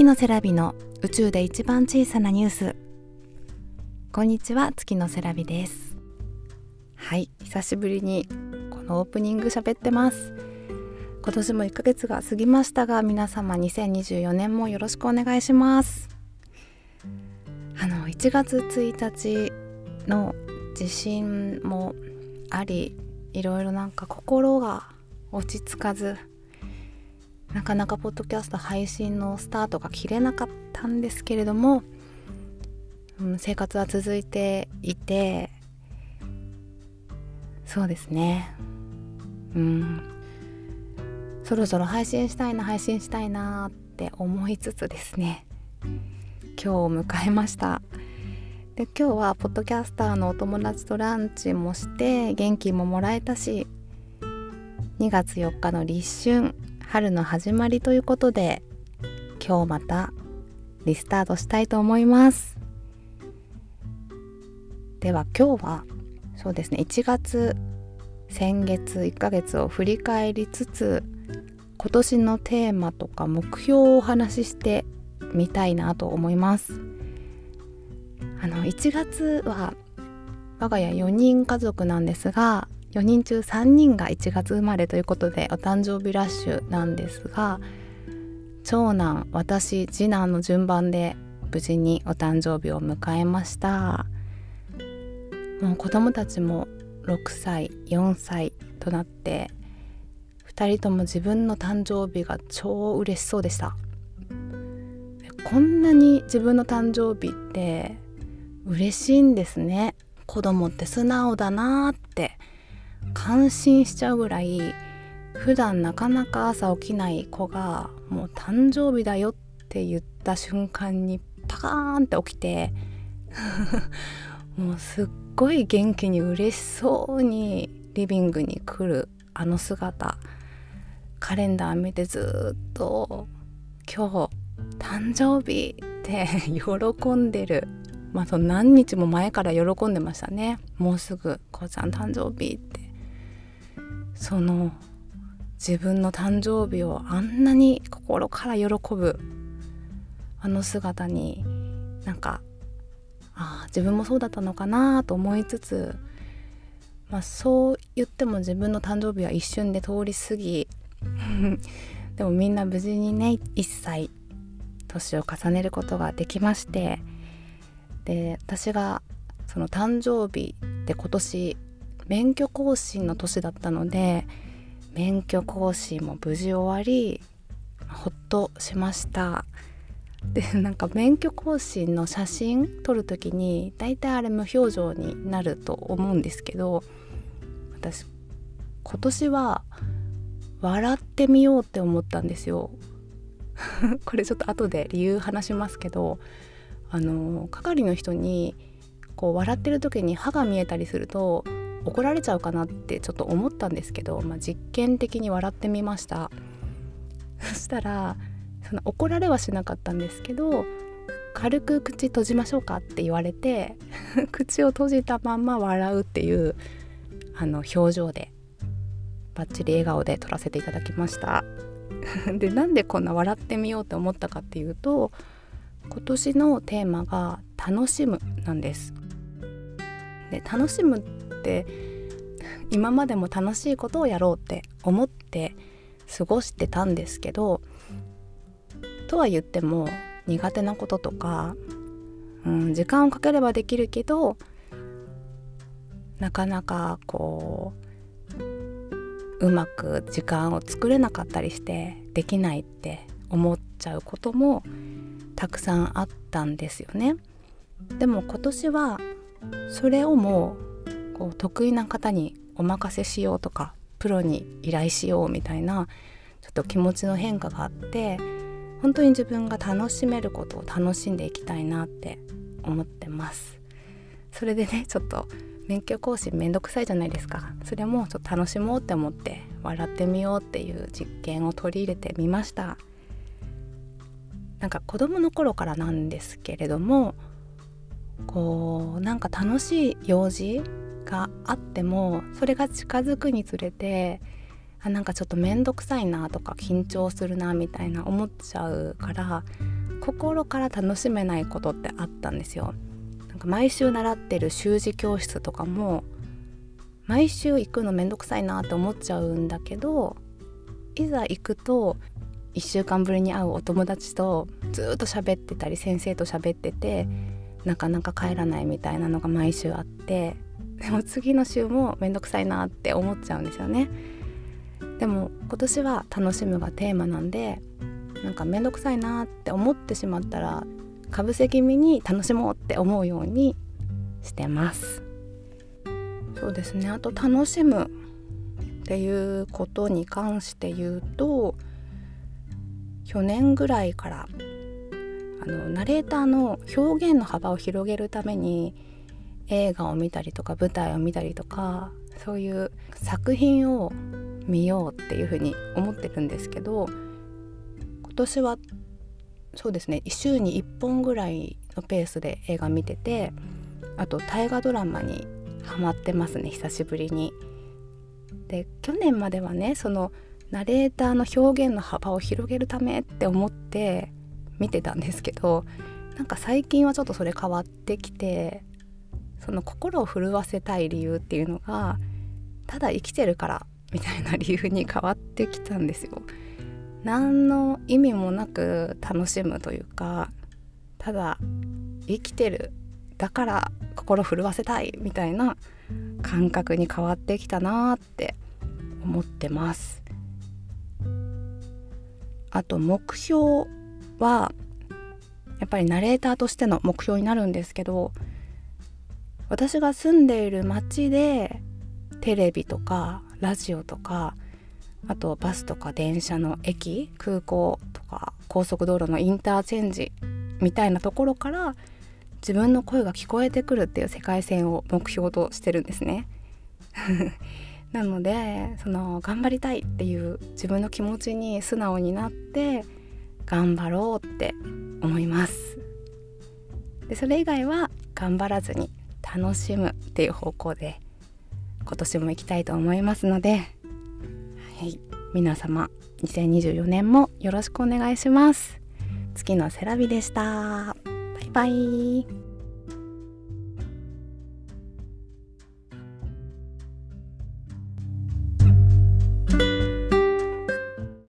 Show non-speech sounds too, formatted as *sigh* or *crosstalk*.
月のセラビの宇宙で一番小さなニュース。こんにちは月のセラビです。はい久しぶりにこのオープニング喋ってます。今年も1ヶ月が過ぎましたが皆様2024年もよろしくお願いします。あの1月1日の地震もありいろいろなんか心が落ち着かずなかなかポッドキャスト配信のスタートが切れなかったんですけれども、うん、生活は続いていてそうですね。うん。そろそろ配信したいな配信したいなって思いつつですね。今日を迎えました。で今日はポッドキャスターのお友達とランチもして元気ももらえたし2月4日の立春春の始まりということで今日またリスタートしたいと思います。では今日はそうですね1月先月1ヶ月を振り返りつつ今年のテーマとか目標をお話ししてみたいなと思います。あの1月は我が家4人家族なんですが4人中3人が1月生まれということでお誕生日ラッシュなんですが長男私次男の順番で無事にお誕生日を迎えました。もう子供たちも6歳4歳となって2人とも自分の誕生日が超嬉しそうでした。こんなに自分の誕生日って嬉しいんですね。子供って素直だなーって感心しちゃうぐらい普段なかなか朝起きない子がもう誕生日だよって言った瞬間にパカーンって起きて *laughs* もうすっごい元気に嬉しそうにリビングに来るあの姿。カレンダー見てずっと今日誕生日って *laughs* 喜んでる。まあその何日も前から喜んでましたね。もうすぐ「こうちゃん誕生日」って。その自分の誕生日をあんなに心から喜ぶあの姿になんかあ自分もそうだったのかなと思いつつ、まあ、そう言っても自分の誕生日は一瞬で通り過ぎ *laughs* でもみんな無事にね1歳年を重ねることができましてで私がその誕生日で今年免許更新の年だったので免許更新も無事終わりほっとしました。でなんか免許更新の写真撮る時に大体あれ無表情になると思うんですけど私今年は笑ってみようって思ったんですよ。*laughs* これちょっと後で理由話しますけどあの係の人にこう笑ってる時に歯が見えたりすると怒られちゃうかなってちょっと思ったんですけど、まあ、実験的に笑ってみました。*laughs* そしたらその怒られはしなかったんですけど軽く口閉じましょうかって言われて *laughs* 口を閉じたまんま笑うっていうあの表情でバッチリ笑顔で撮らせていただきました。*laughs* でなんでこんな笑ってみようって思ったかっていうと今年のテーマが「楽しむ」なんです。で楽しむって今までも楽しいことをやろうって思って過ごしてたんですけどとは言っても苦手なこととか、うん、時間をかければできるけどなかなかこううまく時間を作れなかったりしてできないって思っちゃうこともたくさんあったんですよね。でも今年はそれをもうこう得意な方にお任せしようとかプロに依頼しようみたいなちょっと気持ちの変化があって本当に自分が楽しめることを楽しんでいきたいなって思ってます。それでねちょっと免許更新めんどくさいじゃないですか。それもちょっと楽しもうって思って笑ってみようっていう実験を取り入れてみました。なんか子供の頃からなんですけれどもこうなんか楽しい用事があってもそれが近づくにつれてあなんかちょっと面倒くさいなとか緊張するなみたいな思っちゃうから心から楽しめないことってあったんですよ。なんか毎週習ってる習字教室とかも毎週行くのめんどくさいなって思っちゃうんだけどいざ行くと1週間ぶりに会うお友達とずっと喋ってたり先生と喋っててなかなか帰らないみたいなのが毎週あってでも次の週もめんどくさいなって思っちゃうんですよね。でも今年は楽しむがテーマなんでなんか面倒くさいなって思ってしまったらかぶせ気味に楽しもうって思うようにしてますそうですねあと楽しむっていうことに関して言うと去年ぐらいからあのナレーターの表現の幅を広げるために映画を見たりとか舞台を見たりとかそういう作品を見ようっていうふうに思ってるんですけど今年はそうですね週に1本ぐらいのペースで映画見ててあと大河ドラマにハマってますね久しぶりに。で去年まではねそのナレーターの表現の幅を広げるためって思って見てたんですけどなんか最近はちょっとそれ変わってきてその心を震わせたい理由っていうのがただ生きてるからみたいな理由に変わってきたんですよ。何の意味もなく楽しむというかただ生きてるだから心震わせたいみたいな感覚に変わってきたなって思ってますあと目標はやっぱりナレーターとしての目標になるんですけど私が住んでいる町でテレビとかラジオとかあとバスとか電車の駅空港とか高速道路のインターチェンジみたいなところから自分の声が聞こえてくるっていう世界線を目標としてるんですね。*laughs* なのでその頑張りたいっていう自分の気持ちに素直になって頑張ろうって思います。でそれ以外は頑張らずに楽しむっていう方向で今年も行きたいと思いますので、はい、皆様2024年もよろしくお願いします。月のセラビでした。バイバイ。